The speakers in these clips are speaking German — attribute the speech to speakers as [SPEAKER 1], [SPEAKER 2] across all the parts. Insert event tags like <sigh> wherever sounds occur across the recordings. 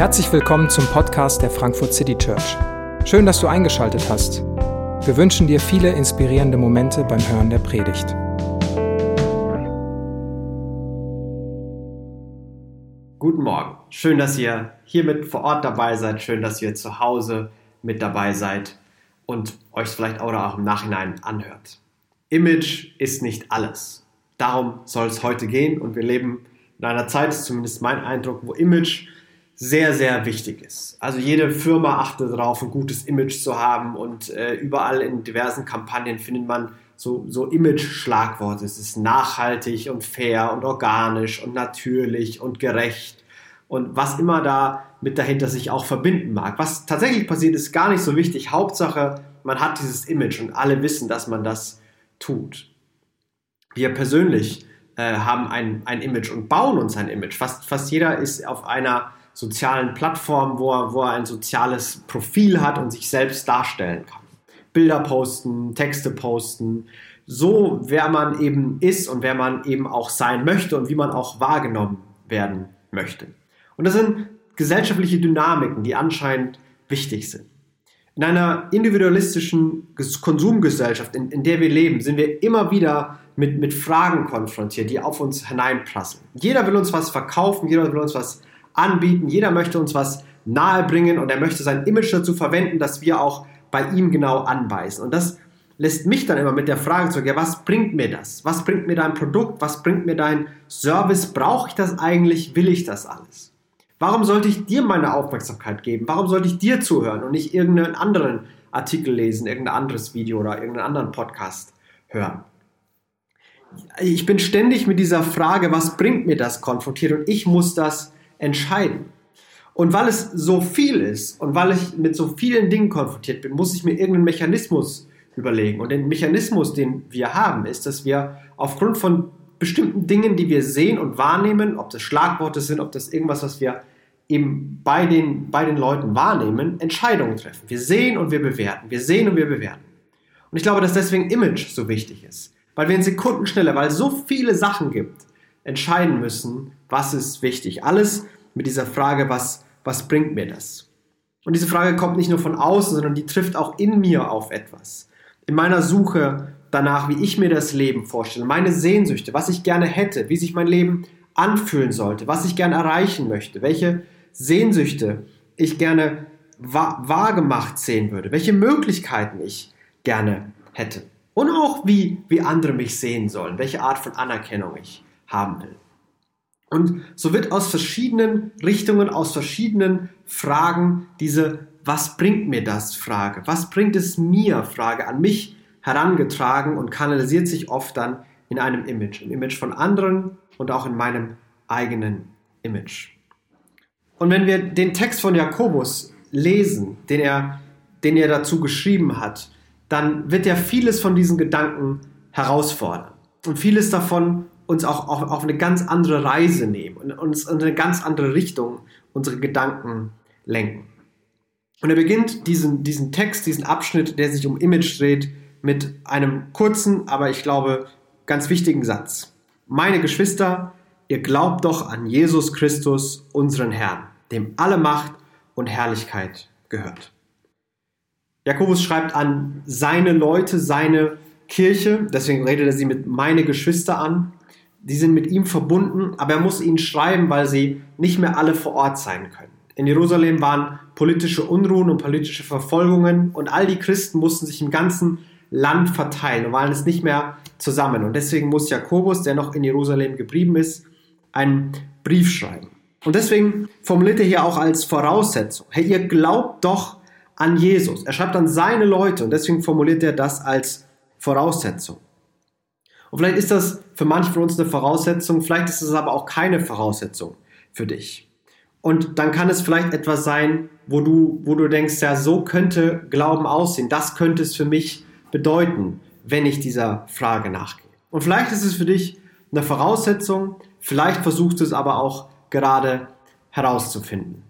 [SPEAKER 1] Herzlich willkommen zum Podcast der Frankfurt City Church. Schön, dass du eingeschaltet hast. Wir wünschen dir viele inspirierende Momente beim Hören der Predigt.
[SPEAKER 2] Guten Morgen. Schön, dass ihr hier mit vor Ort dabei seid. Schön, dass ihr zu Hause mit dabei seid und euch vielleicht auch im Nachhinein anhört. Image ist nicht alles. Darum soll es heute gehen und wir leben in einer Zeit, zumindest mein Eindruck, wo Image sehr, sehr wichtig ist. Also jede Firma achtet darauf, ein gutes Image zu haben und äh, überall in diversen Kampagnen findet man so, so Image-Schlagworte. Es ist nachhaltig und fair und organisch und natürlich und gerecht und was immer da mit dahinter sich auch verbinden mag. Was tatsächlich passiert, ist gar nicht so wichtig. Hauptsache, man hat dieses Image und alle wissen, dass man das tut. Wir persönlich äh, haben ein, ein Image und bauen uns ein Image. Fast, fast jeder ist auf einer sozialen Plattformen, wo er, wo er ein soziales Profil hat und sich selbst darstellen kann. Bilder posten, Texte posten, so wer man eben ist und wer man eben auch sein möchte und wie man auch wahrgenommen werden möchte. Und das sind gesellschaftliche Dynamiken, die anscheinend wichtig sind. In einer individualistischen Konsumgesellschaft, in, in, der wir leben, sind wir immer wieder mit, mit Fragen konfrontiert, die auf uns hineinprasseln. Jeder will uns was verkaufen, jeder will uns was anbieten. Jeder möchte uns was nahebringen und er möchte sein Image dazu verwenden, dass wir auch bei ihm genau anbeißen. Und das lässt mich dann immer mit der Frage zurück, ja, was bringt mir das? Was bringt mir dein Produkt? Was bringt mir dein Service? Brauche ich das eigentlich? Will ich das alles? Warum sollte ich dir meine Aufmerksamkeit geben? Warum sollte ich dir zuhören und nicht irgendeinen anderen Artikel lesen, irgendein anderes Video oder irgendeinen anderen Podcast hören? Ich bin ständig mit dieser Frage, was bringt mir das, konfrontiert und ich muss das entscheiden. Und weil es so viel ist und weil ich mit so vielen Dingen konfrontiert bin, muss ich mir irgendeinen Mechanismus überlegen. Und der Mechanismus, den wir haben, ist, dass wir aufgrund von bestimmten Dingen, die wir sehen und wahrnehmen, ob das Schlagworte sind, ob das irgendwas, was wir eben bei den, bei den Leuten wahrnehmen, Entscheidungen treffen. Wir sehen und wir bewerten. Wir sehen und wir bewerten. Und ich glaube, dass deswegen Image so wichtig ist. Weil wir in Sekundenschnelle, weil es so viele Sachen gibt, entscheiden müssen, was ist wichtig. Alles mit dieser Frage, was, was bringt mir das? Und diese Frage kommt nicht nur von außen, sondern die trifft auch in mir auf etwas. In meiner Suche danach, wie ich mir das Leben vorstelle, meine Sehnsüchte, was ich gerne hätte, wie sich mein Leben anfühlen sollte, was ich gerne erreichen möchte, welche Sehnsüchte ich gerne wahrgemacht sehen würde, welche Möglichkeiten ich gerne hätte. Und auch wie, wie andere mich sehen sollen, welche Art von Anerkennung ich haben will. Und so wird aus verschiedenen Richtungen, aus verschiedenen Fragen diese Was bringt mir das Frage, was bringt es mir Frage an mich herangetragen und kanalisiert sich oft dann in einem Image, im Image von anderen und auch in meinem eigenen Image. Und wenn wir den Text von Jakobus lesen, den er, den er dazu geschrieben hat, dann wird er vieles von diesen Gedanken herausfordern. Und vieles davon uns auch auf, auf eine ganz andere Reise nehmen und uns in eine ganz andere Richtung unsere Gedanken lenken. Und er beginnt diesen, diesen Text, diesen Abschnitt, der sich um Image dreht, mit einem kurzen, aber ich glaube ganz wichtigen Satz. Meine Geschwister, ihr glaubt doch an Jesus Christus, unseren Herrn, dem alle Macht und Herrlichkeit gehört. Jakobus schreibt an seine Leute, seine Kirche, deswegen redet er sie mit meine Geschwister an die sind mit ihm verbunden, aber er muss ihnen schreiben, weil sie nicht mehr alle vor Ort sein können. In Jerusalem waren politische Unruhen und politische Verfolgungen und all die Christen mussten sich im ganzen Land verteilen und waren es nicht mehr zusammen. Und deswegen muss Jakobus, der noch in Jerusalem geblieben ist, einen Brief schreiben. Und deswegen formuliert er hier auch als Voraussetzung, hey, ihr glaubt doch an Jesus. Er schreibt an seine Leute und deswegen formuliert er das als Voraussetzung. Und vielleicht ist das für manche von uns eine Voraussetzung, vielleicht ist es aber auch keine Voraussetzung für dich. Und dann kann es vielleicht etwas sein, wo du, wo du denkst, ja, so könnte Glauben aussehen, das könnte es für mich bedeuten, wenn ich dieser Frage nachgehe. Und vielleicht ist es für dich eine Voraussetzung, vielleicht versuchst du es aber auch gerade herauszufinden.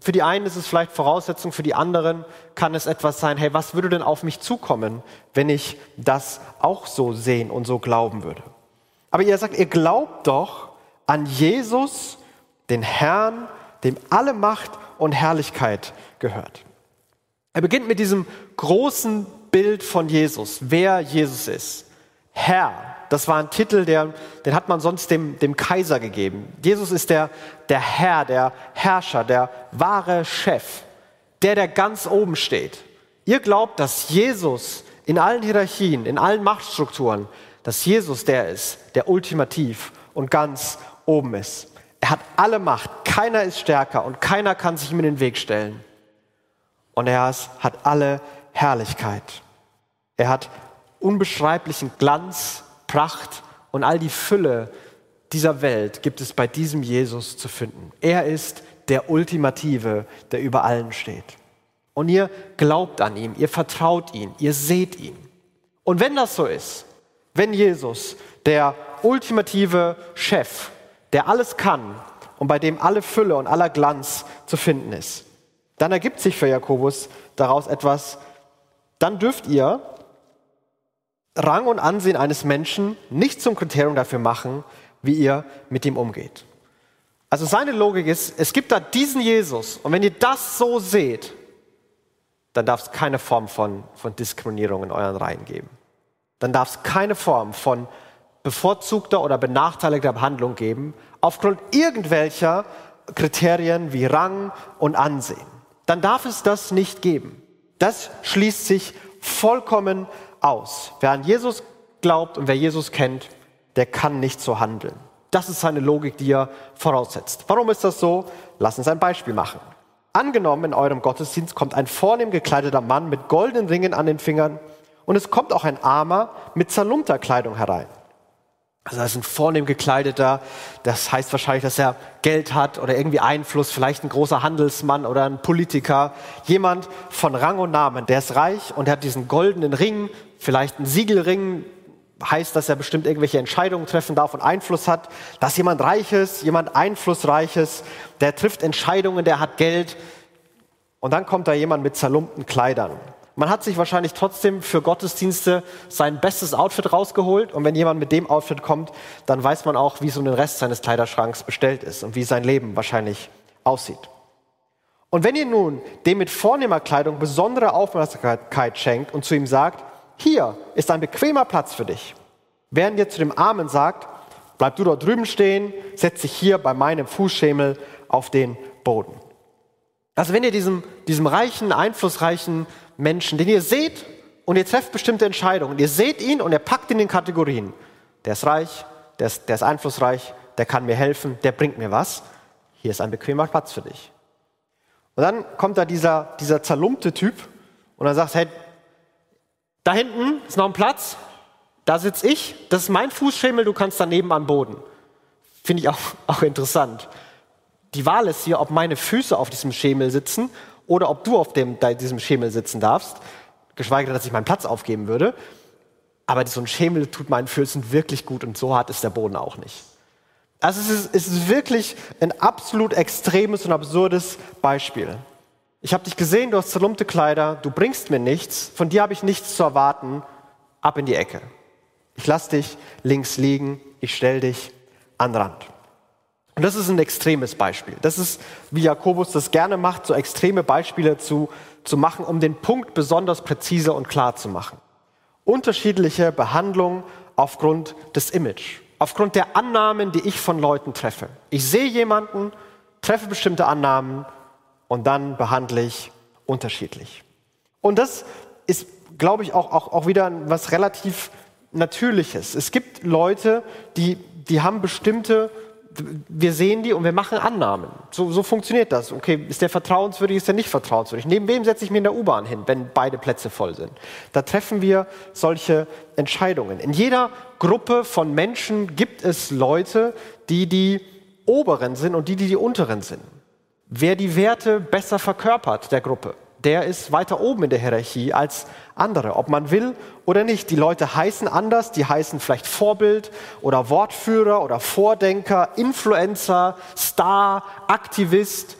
[SPEAKER 3] Für die einen ist es vielleicht Voraussetzung, für die anderen kann es etwas sein, hey, was würde denn auf mich zukommen, wenn ich das auch so sehen und so glauben würde? Aber ihr sagt, ihr glaubt doch an Jesus, den Herrn,
[SPEAKER 2] dem alle Macht und Herrlichkeit gehört. Er beginnt mit diesem großen Bild von Jesus, wer Jesus ist. Herr, das war ein Titel, der, den hat man sonst dem, dem Kaiser gegeben. Jesus ist der, der Herr, der Herrscher, der wahre Chef, der, der ganz oben steht. Ihr glaubt, dass Jesus in allen Hierarchien, in allen Machtstrukturen, dass Jesus der ist, der ultimativ und ganz oben ist. Er hat alle Macht, keiner ist stärker und keiner kann sich ihm in den Weg stellen. Und er hat alle Herrlichkeit. Er hat unbeschreiblichen Glanz, Pracht und all die Fülle dieser Welt gibt es bei diesem Jesus zu finden. Er ist der Ultimative, der über allen steht. Und ihr glaubt an ihn, ihr vertraut ihn, ihr seht ihn. Und wenn das so ist, wenn Jesus, der ultimative Chef, der alles kann und bei dem alle Fülle und aller Glanz zu finden ist, dann ergibt sich für Jakobus daraus etwas, dann dürft ihr Rang und Ansehen eines Menschen nicht zum Kriterium dafür machen, wie ihr mit ihm umgeht. Also seine Logik ist, es gibt da diesen Jesus und wenn ihr das so seht, dann darf es keine Form von, von Diskriminierung in euren Reihen geben. Dann darf es keine Form von bevorzugter oder benachteiligter Behandlung geben, aufgrund irgendwelcher Kriterien wie Rang und Ansehen. Dann darf es das nicht geben. Das schließt sich vollkommen aus. Wer an Jesus glaubt und wer Jesus kennt, der kann nicht so handeln. Das ist seine Logik, die er voraussetzt. Warum ist das so? Lass uns ein Beispiel machen. Angenommen, in eurem Gottesdienst kommt ein vornehm gekleideter Mann mit goldenen Ringen an den Fingern und es kommt auch ein Armer mit Zalunterkleidung herein. Also das ist ein vornehm gekleideter, das heißt wahrscheinlich, dass er Geld hat oder irgendwie Einfluss, vielleicht ein großer Handelsmann oder ein Politiker, jemand von Rang und Namen, der ist reich und er hat diesen goldenen Ring, vielleicht ein Siegelring, heißt, dass er bestimmt irgendwelche Entscheidungen treffen darf und Einfluss hat. Dass jemand Reiches, jemand Einflussreiches, der trifft Entscheidungen, der hat Geld. Und dann kommt da jemand mit zerlumpten Kleidern. Man hat sich wahrscheinlich trotzdem für Gottesdienste sein bestes Outfit rausgeholt. Und wenn jemand mit dem Outfit kommt, dann weiß man auch, wie so ein Rest seines Kleiderschranks bestellt ist und wie sein Leben wahrscheinlich aussieht. Und wenn ihr nun dem mit vornehmer Kleidung besondere Aufmerksamkeit schenkt und zu ihm sagt, hier ist ein bequemer Platz für dich, während ihr zu dem Armen sagt, bleib du dort drüben stehen, setz dich hier bei meinem Fußschemel auf den Boden. Also wenn ihr diesem, diesem reichen, einflussreichen Menschen, den ihr seht und ihr trefft bestimmte Entscheidungen. Ihr seht ihn und er packt in den Kategorien. Der ist reich, der ist, der ist einflussreich, der kann mir helfen, der bringt mir was. Hier ist ein bequemer Platz für dich. Und dann kommt da dieser, dieser zerlumpte Typ und dann sagt, hey, da hinten ist noch ein Platz, da sitze ich, das ist mein Fußschemel, du kannst daneben am Boden. Finde ich auch, <laughs> auch interessant. Die Wahl ist hier, ob meine Füße auf diesem Schemel sitzen oder ob du auf dem, diesem Schemel sitzen darfst, geschweige denn, dass ich meinen Platz aufgeben würde. Aber so ein Schemel tut meinen Füßen wirklich gut und so hart ist der Boden auch nicht. Also es ist, es ist wirklich ein absolut extremes und absurdes Beispiel. Ich habe dich gesehen, du hast zerlumpte Kleider, du bringst mir nichts, von dir habe ich nichts zu erwarten, ab in die Ecke. Ich lass dich links liegen, ich stell dich an Rand. Und das ist ein extremes Beispiel. Das ist, wie Jakobus das gerne macht, so extreme Beispiele zu, zu machen, um den Punkt besonders präzise und klar zu machen. Unterschiedliche Behandlung aufgrund des Image, aufgrund der Annahmen, die ich von Leuten treffe. Ich sehe jemanden, treffe bestimmte Annahmen und dann behandle ich unterschiedlich. Und das ist, glaube ich, auch, auch, auch wieder was relativ Natürliches. Es gibt Leute, die, die haben bestimmte wir sehen die und wir machen Annahmen. So, so, funktioniert das. Okay, ist der vertrauenswürdig, ist der nicht vertrauenswürdig? Neben wem setze ich mich in der U-Bahn hin, wenn beide Plätze voll sind? Da treffen wir solche Entscheidungen. In jeder Gruppe von Menschen gibt es Leute, die die Oberen sind und die, die die Unteren sind. Wer die Werte besser verkörpert der Gruppe, der ist weiter oben in der Hierarchie als andere, ob man will oder nicht. Die Leute heißen anders, die heißen vielleicht Vorbild oder Wortführer oder Vordenker, Influencer, Star, Aktivist.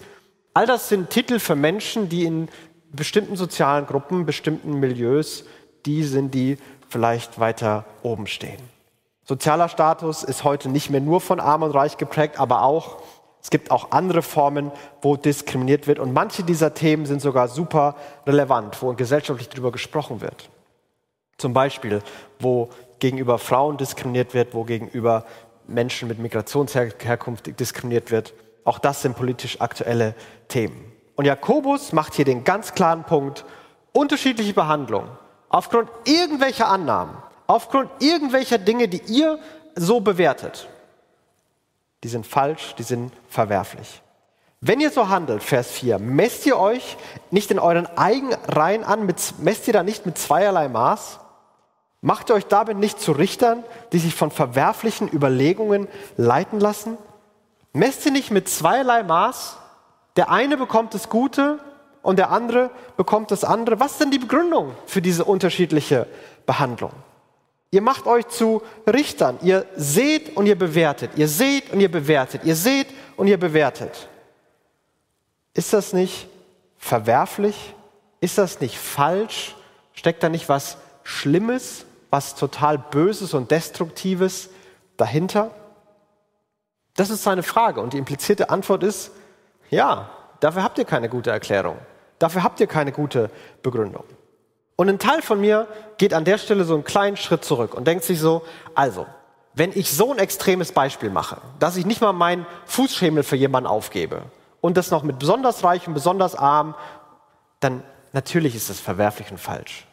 [SPEAKER 2] All das sind Titel für Menschen, die in bestimmten sozialen Gruppen, bestimmten Milieus, die sind, die vielleicht weiter oben stehen. Sozialer Status ist heute nicht mehr nur von Arm und Reich geprägt, aber auch Es gibt auch andere Formen, wo diskriminiert wird. Und manche dieser Themen sind sogar super relevant, wo gesellschaftlich darüber gesprochen wird. Zum Beispiel, wo gegenüber Frauen diskriminiert wird, wo gegenüber Menschen mit Migrationsherkunft diskriminiert wird. Auch das sind politisch aktuelle Themen. Und Jakobus macht hier den ganz klaren Punkt, unterschiedliche Behandlung aufgrund irgendwelcher Annahmen, aufgrund irgendwelcher Dinge, die ihr so bewertet, die sind falsch, die sind verwerflich. Wenn ihr so handelt, Vers 4, messt ihr euch nicht in euren eigenen Reihen an, mit, messt ihr da nicht mit zweierlei Maß? Macht ihr euch damit nicht zu Richtern, die sich von verwerflichen Überlegungen leiten lassen? Messt ihr nicht mit zweierlei Maß? Der eine bekommt das Gute und der andere bekommt das andere. Was ist denn die Begründung für diese unterschiedliche Behandlung? Ihr macht euch zu Richtern. Ihr seht und ihr bewertet. Ihr seht und ihr bewertet. Ihr seht und ihr bewertet. Ist das nicht verwerflich? Ist das nicht falsch? Steckt da nicht was Schlimmes, was total Böses und Destruktives dahinter? Das ist seine Frage. Und die implizierte Antwort ist, ja, dafür habt ihr keine gute Erklärung. Dafür habt ihr keine gute Begründung. Und ein Teil von mir geht an der Stelle so einen kleinen Schritt zurück und denkt sich so, also, wenn ich so ein extremes Beispiel mache, dass ich nicht mal meinen Fußschemel für jemanden aufgebe und das noch mit besonders reich und besonders arm, dann natürlich ist das verwerflich und falsch.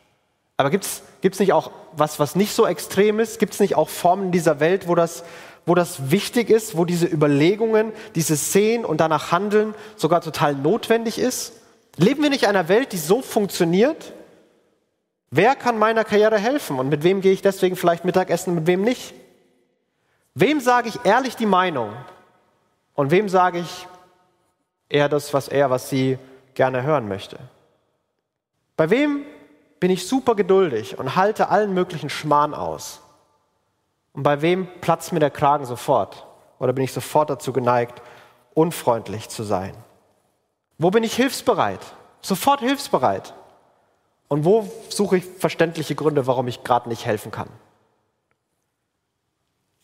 [SPEAKER 2] Aber gibt es nicht auch was, was nicht so extrem ist? Gibt es nicht auch Formen dieser Welt, wo das, wo das wichtig ist, wo diese Überlegungen, dieses Sehen und danach Handeln sogar total notwendig ist? Leben wir nicht in einer Welt, die so funktioniert, Wer kann meiner Karriere helfen und mit wem gehe ich deswegen vielleicht Mittagessen und mit wem nicht? Wem sage ich ehrlich die Meinung und wem sage ich eher das, was er, was sie gerne hören möchte? Bei wem bin ich super geduldig und halte allen möglichen Schmarrn aus? Und bei wem platzt mir der Kragen sofort? Oder bin ich sofort dazu geneigt, unfreundlich zu sein? Wo bin ich hilfsbereit? Sofort hilfsbereit. Und wo suche ich verständliche Gründe, warum ich gerade nicht helfen kann?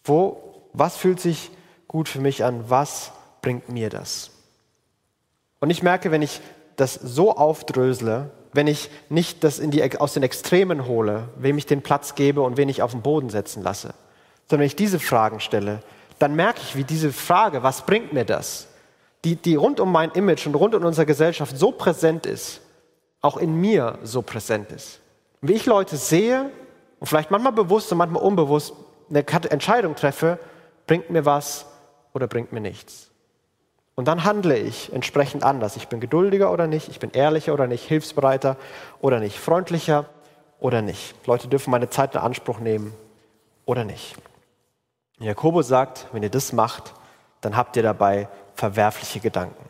[SPEAKER 2] Wo, was fühlt sich gut für mich an? Was bringt mir das? Und ich merke, wenn ich das so aufdrösele, wenn ich nicht das die, aus den Extremen hole, wem ich den Platz gebe und wen ich auf den Boden setzen lasse, sondern wenn ich diese Fragen stelle, dann merke ich, wie diese Frage, was bringt mir das, die, die rund um mein Image und rund um unsere Gesellschaft so präsent ist, auch in mir so präsent ist. Wie ich Leute sehe und vielleicht manchmal bewusst und manchmal unbewusst eine Entscheidung treffe, bringt mir was oder bringt mir nichts. Und dann handle ich entsprechend anders. Ich bin geduldiger oder nicht, ich bin ehrlicher oder nicht, hilfsbereiter oder nicht, freundlicher oder nicht. Leute dürfen meine Zeit in Anspruch nehmen oder nicht. Jakobus sagt, wenn ihr das macht, dann habt ihr dabei verwerfliche Gedanken.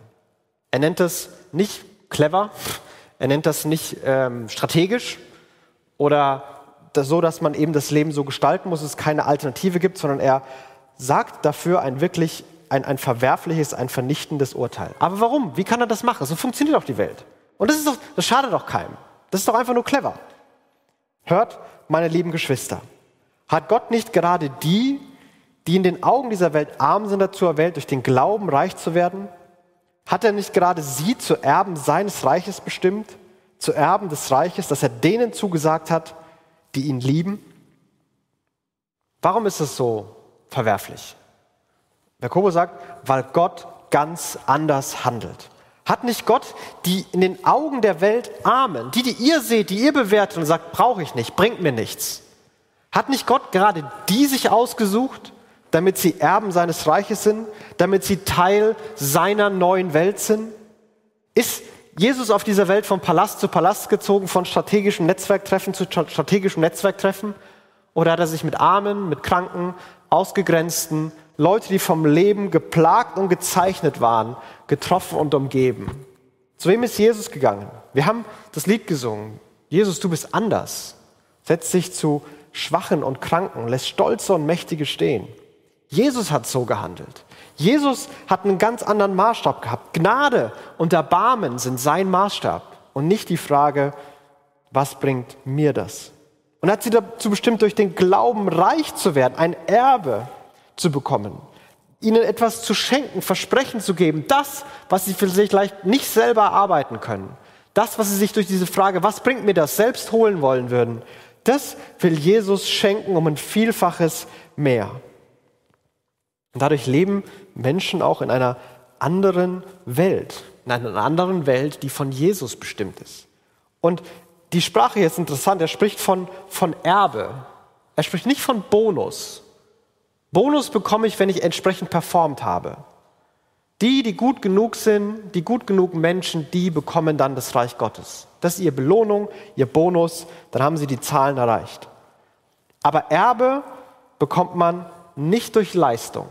[SPEAKER 2] Er nennt es nicht clever, er nennt das nicht ähm, strategisch oder das so, dass man eben das Leben so gestalten muss, dass es keine Alternative gibt, sondern er sagt dafür ein wirklich ein, ein verwerfliches, ein vernichtendes Urteil. Aber warum? Wie kann er das machen? So funktioniert doch die Welt. Und das ist doch, das schadet doch keinem. Das ist doch einfach nur clever. Hört, meine lieben Geschwister, hat Gott nicht gerade die, die in den Augen dieser Welt arm sind, dazu erwählt, durch den Glauben reich zu werden? Hat er nicht gerade sie zu Erben seines Reiches bestimmt, zu Erben des Reiches, das er denen zugesagt hat, die ihn lieben? Warum ist es so verwerflich? Jakobus sagt, weil Gott ganz anders handelt. Hat nicht Gott die in den Augen der Welt Armen, die, die ihr seht, die ihr bewertet und sagt, brauche ich nicht, bringt mir nichts, hat nicht Gott gerade die sich ausgesucht, damit sie Erben seines Reiches sind, damit sie Teil seiner neuen Welt sind? Ist Jesus auf dieser Welt von Palast zu Palast gezogen, von strategischem Netzwerktreffen zu strategischem Netzwerktreffen? Oder hat er sich mit Armen, mit Kranken, Ausgegrenzten, Leute, die vom Leben geplagt und gezeichnet waren, getroffen und umgeben? Zu wem ist Jesus gegangen? Wir haben das Lied gesungen. Jesus, du bist anders. Setzt sich zu Schwachen und Kranken, lässt Stolze und Mächtige stehen. Jesus hat so gehandelt. Jesus hat einen ganz anderen Maßstab gehabt. Gnade und Erbarmen sind sein Maßstab und nicht die Frage, was bringt mir das? Und hat sie dazu bestimmt, durch den Glauben reich zu werden, ein Erbe zu bekommen. ihnen etwas zu schenken, Versprechen zu geben, das, was sie vielleicht nicht selber erarbeiten können, das, was sie sich durch diese Frage, was bringt mir das, selbst holen wollen würden, das will Jesus schenken um ein Vielfaches mehr. Und dadurch leben Menschen auch in einer anderen Welt, in einer anderen Welt, die von Jesus bestimmt ist. Und die Sprache hier ist interessant, er spricht von, von Erbe. Er spricht nicht von Bonus. Bonus bekomme ich, wenn ich entsprechend performt habe. Die, die gut genug sind, die gut genug Menschen, die bekommen dann das Reich Gottes. Das ist ihre Belohnung, ihr Bonus, dann haben sie die Zahlen erreicht. Aber Erbe bekommt man nicht durch Leistung.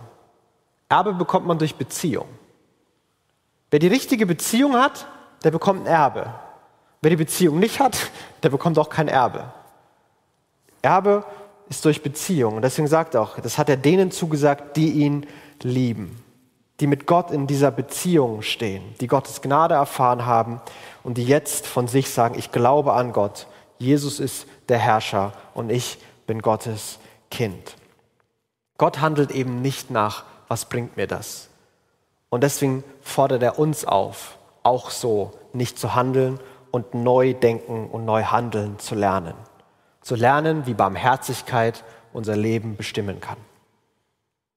[SPEAKER 2] Erbe bekommt man durch Beziehung. Wer die richtige Beziehung hat, der bekommt ein Erbe. Wer die Beziehung nicht hat, <laughs> der bekommt auch kein Erbe. Erbe ist durch Beziehung. Und deswegen sagt er auch, das hat er denen zugesagt, die ihn lieben, die mit Gott in dieser Beziehung stehen, die Gottes Gnade erfahren haben und die jetzt von sich sagen, ich glaube an Gott, Jesus ist der Herrscher und ich bin Gottes Kind. Gott handelt eben nicht nach, was bringt mir das? Und deswegen fordert er uns auf, auch so nicht zu handeln und neu denken und neu handeln zu lernen. Zu lernen, wie Barmherzigkeit unser Leben bestimmen kann.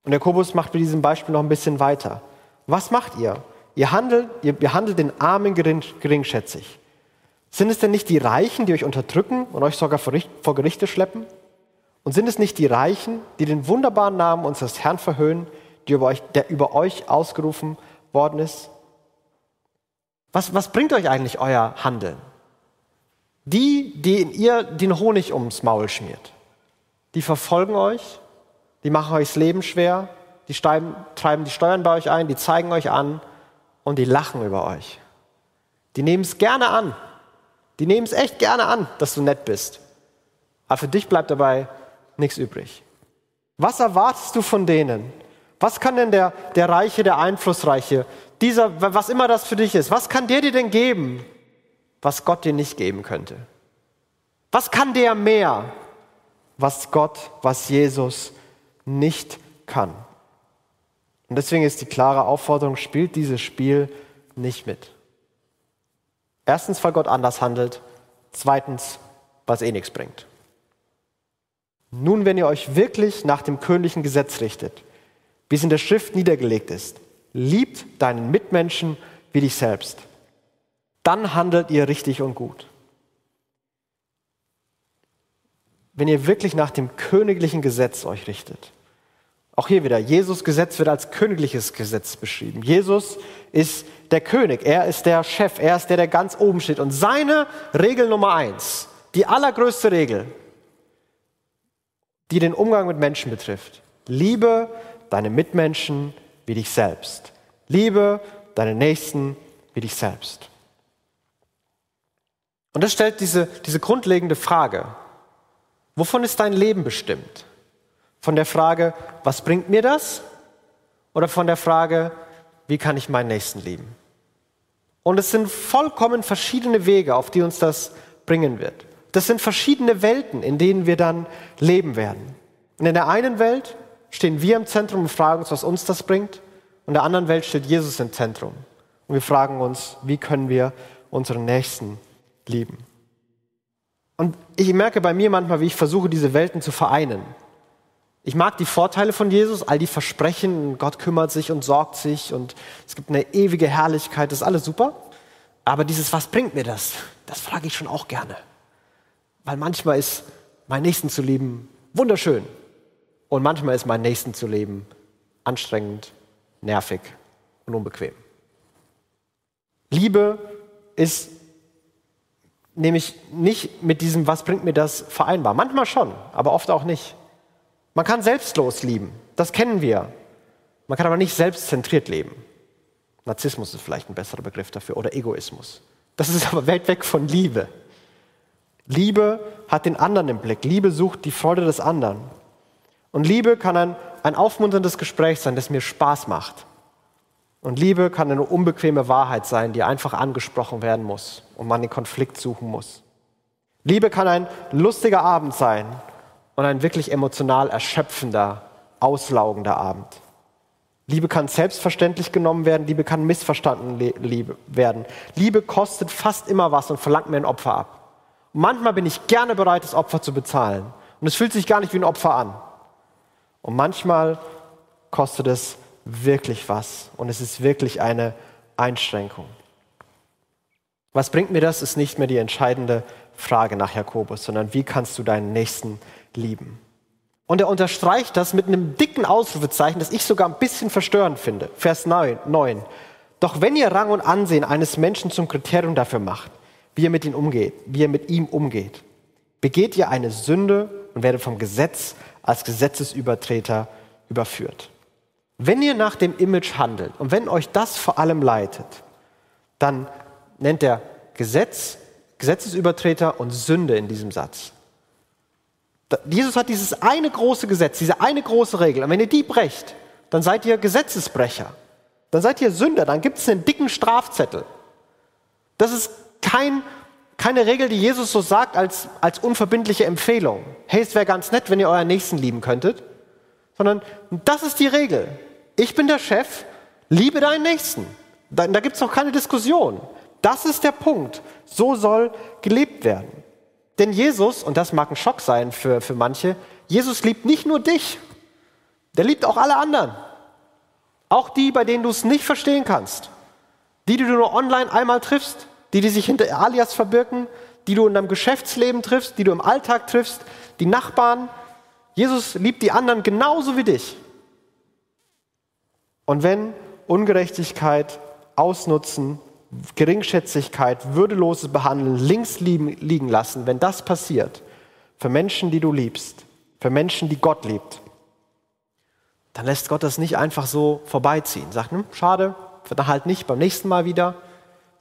[SPEAKER 2] Und Jakobus macht mit diesem Beispiel noch ein bisschen weiter. Was macht ihr? Ihr handelt, ihr behandelt den Armen gering, geringschätzig. Sind es denn nicht die Reichen, die euch unterdrücken und euch sogar vor Gerichte schleppen? Und sind es nicht die Reichen, die den wunderbaren Namen unseres Herrn verhöhnen, über euch, der über euch ausgerufen worden ist? Was, was bringt euch eigentlich euer Handeln? Die, die in ihr den Honig ums Maul schmiert, die verfolgen euch, die machen euch das Leben schwer, die treiben, treiben die Steuern bei euch ein, die zeigen euch an und die lachen über euch. Die nehmen es gerne an. Die nehmen es echt gerne an, dass du nett bist. Aber für dich bleibt dabei nichts übrig. Was erwartest du von denen? Was kann denn der, der Reiche, der Einflussreiche, dieser, was immer das für dich ist, was kann der dir denn geben, was Gott dir nicht geben könnte? Was kann der mehr, was Gott, was Jesus nicht kann? Und deswegen ist die klare Aufforderung, spielt dieses Spiel nicht mit. Erstens, weil Gott anders handelt. Zweitens, was eh nichts bringt. Nun, wenn ihr euch wirklich nach dem königlichen Gesetz richtet, wie es in der Schrift niedergelegt ist, liebt deinen Mitmenschen wie dich selbst, dann handelt ihr richtig und gut. Wenn ihr wirklich nach dem königlichen Gesetz euch richtet. Auch hier wieder, Jesus Gesetz wird als königliches Gesetz beschrieben. Jesus ist der König, er ist der Chef, er ist der, der ganz oben steht. Und seine Regel Nummer eins, die allergrößte Regel, die den Umgang mit Menschen betrifft, liebe deine Mitmenschen wie dich selbst. Liebe deine Nächsten wie dich selbst. Und das stellt diese, diese grundlegende Frage, wovon ist dein Leben bestimmt? Von der Frage, was bringt mir das? Oder von der Frage, wie kann ich meinen Nächsten lieben? Und es sind vollkommen verschiedene Wege, auf die uns das bringen wird. Das sind verschiedene Welten, in denen wir dann leben werden. Und in der einen Welt stehen wir im Zentrum und fragen uns, was uns das bringt. Und der anderen Welt steht Jesus im Zentrum. Und wir fragen uns, wie können wir unseren Nächsten lieben? Und ich merke bei mir manchmal, wie ich versuche, diese Welten zu vereinen. Ich mag die Vorteile von Jesus, all die Versprechen, Gott kümmert sich und sorgt sich und es gibt eine ewige Herrlichkeit, das ist alles super. Aber dieses, was bringt mir das? Das frage ich schon auch gerne. Weil manchmal ist mein Nächsten zu lieben wunderschön und manchmal ist mein Nächsten zu leben anstrengend, nervig und unbequem. Liebe ist nämlich nicht mit diesem, was bringt mir das, vereinbar. Manchmal schon, aber oft auch nicht. Man kann selbstlos lieben, das kennen wir. Man kann aber nicht selbstzentriert leben. Narzissmus ist vielleicht ein besserer Begriff dafür oder Egoismus. Das ist <laughs> aber weit weg von Liebe. Liebe hat den anderen im Blick. Liebe sucht die Freude des anderen. Und Liebe kann ein, ein aufmunterndes Gespräch sein, das mir Spaß macht. Und Liebe kann eine unbequeme Wahrheit sein, die einfach angesprochen werden muss und man den Konflikt suchen muss. Liebe kann ein lustiger Abend sein und ein wirklich emotional erschöpfender, auslaugender Abend. Liebe kann selbstverständlich genommen werden, Liebe kann missverstanden Liebe werden. Liebe kostet fast immer was und verlangt mir ein Opfer ab. Und manchmal bin ich gerne bereit, das Opfer zu bezahlen. Und es fühlt sich gar nicht wie ein Opfer an. Und manchmal kostet es wirklich was und es ist wirklich eine Einschränkung. Was bringt mir das, ist nicht mehr die entscheidende Frage nach Jakobus, sondern wie kannst du deinen Nächsten lieben? Und er unterstreicht das mit einem dicken Ausrufezeichen, das ich sogar ein bisschen verstörend finde. Vers 9. 9. Doch wenn ihr Rang und Ansehen eines Menschen zum Kriterium dafür macht, wie er mit ihm umgeht, wie er mit ihm umgeht, begeht ihr eine Sünde und werdet vom Gesetz als Gesetzesübertreter überführt. Wenn ihr nach dem Image handelt und wenn euch das vor allem leitet, dann nennt er Gesetz, Gesetzesübertreter und Sünde in diesem Satz. Jesus hat dieses eine große Gesetz, diese eine große Regel. Und wenn ihr die brecht, dann seid ihr Gesetzesbrecher. Dann seid ihr Sünder. Dann gibt es einen dicken Strafzettel. Das ist kein, keine Regel, die Jesus so sagt als, als unverbindliche Empfehlung. Hey, es wäre ganz nett, wenn ihr euren Nächsten lieben könntet. Sondern das ist die Regel. Ich bin der Chef, liebe deinen Nächsten. Da, da gibt es noch keine Diskussion. Das ist der Punkt. So soll gelebt werden. Denn Jesus, und das mag ein Schock sein für, für manche, Jesus liebt nicht nur dich, der liebt auch alle anderen. Auch die, bei denen du es nicht verstehen kannst. Die, die du nur online einmal triffst, die, die sich hinter Alias verbirgen, die du in deinem Geschäftsleben triffst, die du im Alltag triffst, die Nachbarn. Jesus liebt die anderen genauso wie dich. Und wenn Ungerechtigkeit, Ausnutzen, Geringschätzigkeit, würdeloses Behandeln links liegen lassen, wenn das passiert, für Menschen, die du liebst, für Menschen, die Gott liebt, dann lässt Gott das nicht einfach so vorbeiziehen. Sagt, hm, schade, dann halt nicht beim nächsten Mal wieder,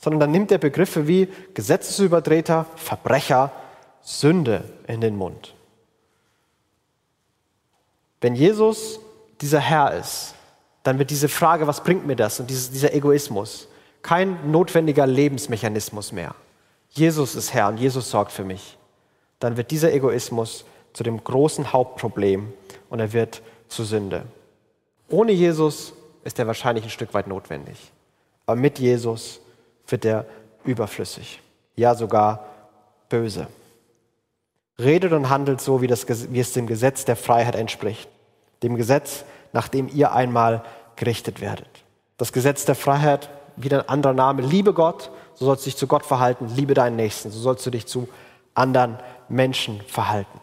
[SPEAKER 2] sondern dann nimmt er Begriffe wie Gesetzesübertreter, Verbrecher, Sünde in den Mund. Wenn Jesus dieser Herr ist, dann wird diese Frage, was bringt mir das und dieser Egoismus, kein notwendiger Lebensmechanismus mehr. Jesus ist Herr und Jesus sorgt für mich. Dann wird dieser Egoismus zu dem großen Hauptproblem und er wird zu Sünde. Ohne Jesus ist er wahrscheinlich ein Stück weit notwendig. Aber mit Jesus wird er überflüssig, ja sogar böse. Redet und handelt so, wie, das, wie es dem Gesetz der Freiheit entspricht. Dem Gesetz, nach dem ihr einmal gerichtet werdet. Das Gesetz der Freiheit wieder ein anderer Name. Liebe Gott, so sollst du dich zu Gott verhalten. Liebe deinen Nächsten, so sollst du dich zu anderen Menschen verhalten.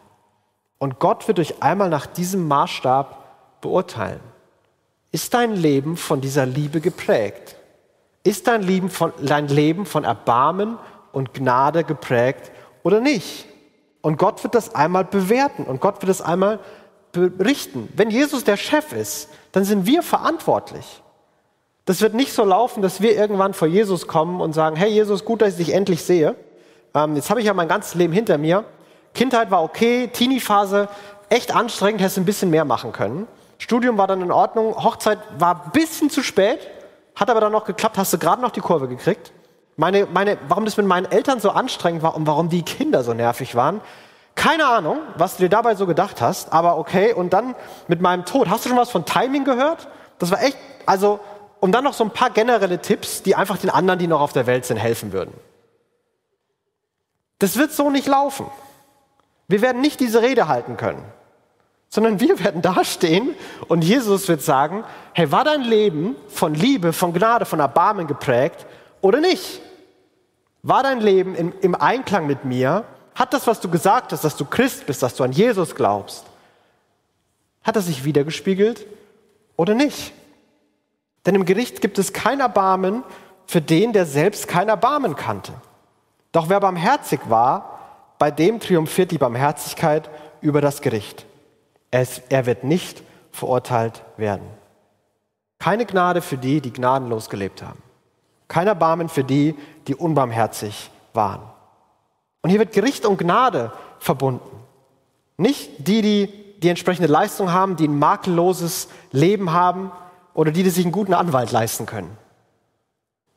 [SPEAKER 2] Und Gott wird dich einmal nach diesem Maßstab beurteilen. Ist dein Leben von dieser Liebe geprägt? Ist dein Leben von, dein Leben von Erbarmen und Gnade geprägt oder nicht? Und Gott wird das einmal bewerten und Gott wird es einmal berichten. Wenn Jesus der Chef ist, dann sind wir verantwortlich. Das wird nicht so laufen, dass wir irgendwann vor Jesus kommen und sagen, hey Jesus, gut, dass ich dich endlich sehe. Ähm, jetzt habe ich ja mein ganzes Leben hinter mir. Kindheit war okay, Teenie-Phase echt anstrengend, hättest ein bisschen mehr machen können. Studium war dann in Ordnung, Hochzeit war ein bisschen zu spät, hat aber dann noch geklappt, hast du gerade noch die Kurve gekriegt. Meine, meine, warum das mit meinen Eltern so anstrengend war und warum die Kinder so nervig waren, keine Ahnung, was du dir dabei so gedacht hast, aber okay. Und dann mit meinem Tod, hast du schon was von Timing gehört? Das war echt, also und dann noch so ein paar generelle Tipps, die einfach den anderen, die noch auf der Welt sind, helfen würden. Das wird so nicht laufen. Wir werden nicht diese Rede halten können, sondern wir werden dastehen und Jesus wird sagen, hey, war dein Leben von Liebe, von Gnade, von Erbarmen geprägt oder nicht? War dein Leben im, im Einklang mit mir? Hat das, was du gesagt hast, dass du Christ bist, dass du an Jesus glaubst, hat das sich wiedergespiegelt oder nicht? Denn im Gericht gibt es kein Erbarmen für den, der selbst kein Erbarmen kannte. Doch wer barmherzig war, bei dem triumphiert die Barmherzigkeit über das Gericht. Es, er wird nicht verurteilt werden. Keine Gnade für die, die gnadenlos gelebt haben. Kein Erbarmen für die, die unbarmherzig waren. Und hier wird Gericht und Gnade verbunden. Nicht die, die die entsprechende Leistung haben, die ein makelloses Leben haben, oder die, die sich einen guten Anwalt leisten können,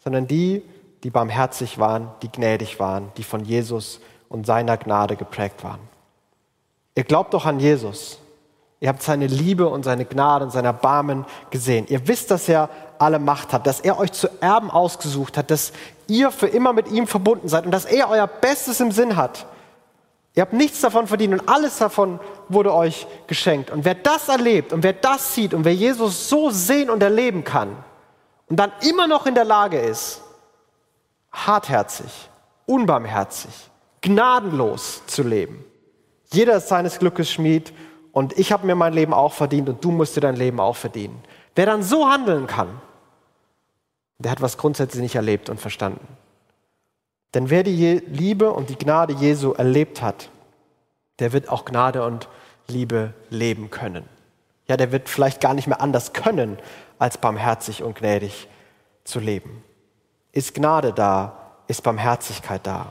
[SPEAKER 2] sondern die, die barmherzig waren, die gnädig waren, die von Jesus und seiner Gnade geprägt waren. Ihr glaubt doch an Jesus. Ihr habt seine Liebe und seine Gnade und sein Erbarmen gesehen. Ihr wisst, dass er alle Macht hat, dass er euch zu Erben ausgesucht hat, dass ihr für immer mit ihm verbunden seid und dass er euer Bestes im Sinn hat. Ihr habt nichts davon verdient und alles davon wurde euch geschenkt. Und wer das erlebt und wer das sieht und wer Jesus so sehen und erleben kann und dann immer noch in der Lage ist, hartherzig, unbarmherzig, gnadenlos zu leben. Jeder ist seines Glückes Schmied und ich habe mir mein Leben auch verdient und du musst dir dein Leben auch verdienen. Wer dann so handeln kann, der hat was grundsätzlich nicht erlebt und verstanden. Denn wer die Liebe und die Gnade Jesu erlebt hat, der wird auch Gnade und Liebe leben können. Ja, der wird vielleicht gar nicht mehr anders können, als barmherzig und gnädig zu leben. Ist Gnade da, ist Barmherzigkeit da.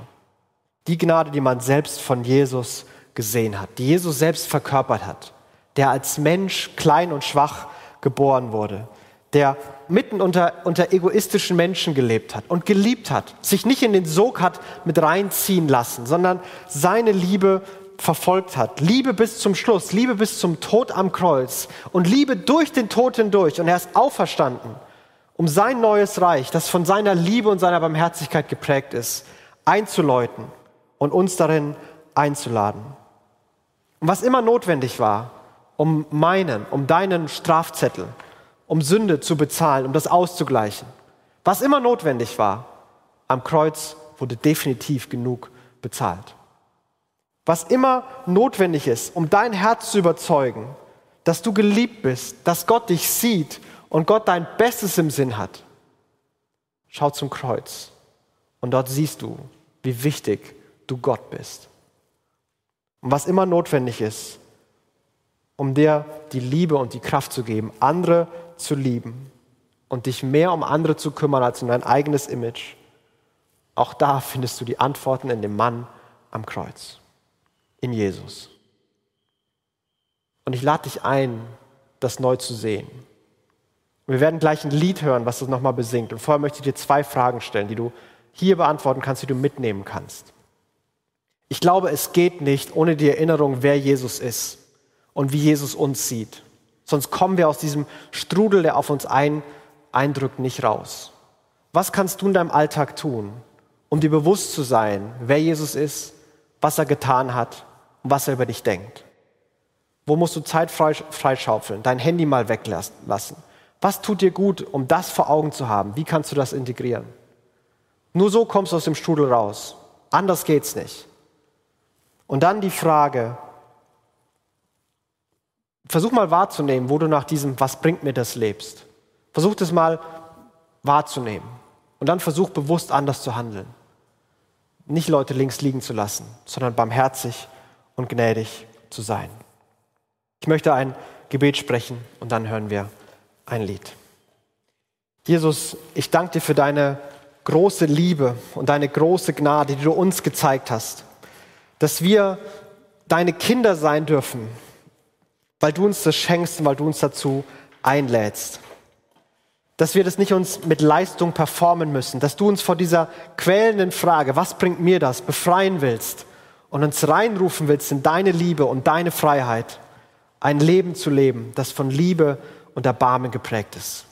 [SPEAKER 2] Die Gnade, die man selbst von Jesus gesehen hat, die Jesus selbst verkörpert hat, der als Mensch klein und schwach geboren wurde, der mitten unter, unter egoistischen Menschen gelebt hat und geliebt hat, sich nicht in den Sog hat mit reinziehen lassen, sondern seine Liebe verfolgt hat. Liebe bis zum Schluss, Liebe bis zum Tod am Kreuz und Liebe durch den Tod hindurch. Und er ist auferstanden, um sein neues Reich, das von seiner Liebe und seiner Barmherzigkeit geprägt ist, einzuläuten und uns darin einzuladen. Und was immer notwendig war, um meinen, um deinen Strafzettel, um Sünde zu bezahlen, um das auszugleichen, was immer notwendig war, am Kreuz wurde definitiv genug bezahlt. Was immer notwendig ist, um dein Herz zu überzeugen, dass du geliebt bist, dass Gott dich sieht und Gott dein Bestes im Sinn hat. Schau zum Kreuz und dort siehst du, wie wichtig du Gott bist. Und was immer notwendig ist, um dir die Liebe und die Kraft zu geben, andere zu lieben und dich mehr um andere zu kümmern als um dein eigenes Image. Auch da findest du die Antworten in dem Mann am Kreuz, in Jesus. Und ich lade dich ein, das neu zu sehen. wir werden gleich ein Lied hören, was das nochmal besingt. Und vorher möchte ich dir zwei Fragen stellen, die du hier beantworten kannst, die du mitnehmen kannst. Ich glaube, es geht nicht ohne die Erinnerung, wer Jesus ist und wie Jesus uns sieht. Sonst kommen wir aus diesem Strudel, der auf uns ein, eindrückt, nicht raus. Was kannst du in deinem Alltag tun, um dir bewusst zu sein, wer Jesus ist, was er getan hat und was er über dich denkt? Wo musst du Zeit freischaufeln, dein Handy mal weglassen? Was tut dir gut, um das vor Augen zu haben? Wie kannst du das integrieren? Nur so kommst du aus dem Strudel raus. Anders geht's nicht. Und dann die Frage, versuch mal wahrzunehmen, wo du nach diesem, was bringt mir das, lebst. Versuch das mal wahrzunehmen. Und dann versuch bewusst anders zu handeln. Nicht Leute links liegen zu lassen, sondern barmherzig und gnädig zu sein. Ich möchte ein Gebet sprechen und dann hören wir ein Lied. Jesus, ich danke dir für deine große Liebe und deine große Gnade, die du uns gezeigt hast dass wir deine Kinder sein dürfen, weil du uns das schenkst und weil du uns dazu einlädst. Dass wir das nicht uns mit Leistung performen müssen, dass du uns vor dieser quälenden Frage, was bringt mir das, befreien willst und uns reinrufen willst in deine Liebe und deine Freiheit, ein Leben zu leben, das von Liebe und Erbarmen geprägt ist.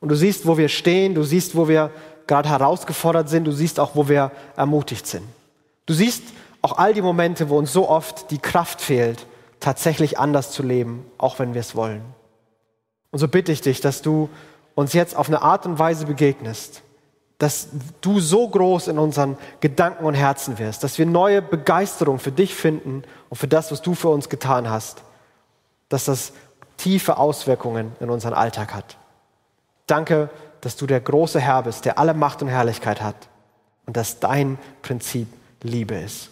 [SPEAKER 2] Und du siehst, wo wir stehen, du siehst, wo wir gerade herausgefordert sind, du siehst auch, wo wir ermutigt sind. Du siehst, auch all die Momente, wo uns so oft die Kraft fehlt, tatsächlich anders zu leben, auch wenn wir es wollen. Und so bitte ich dich, dass du uns jetzt auf eine Art und Weise begegnest, dass du so groß in unseren Gedanken und Herzen wirst, dass wir neue Begeisterung für dich finden und für das, was du für uns getan hast, dass das tiefe Auswirkungen in unseren Alltag hat. Danke, dass du der große Herr bist, der alle Macht und Herrlichkeit hat und dass dein Prinzip Liebe ist.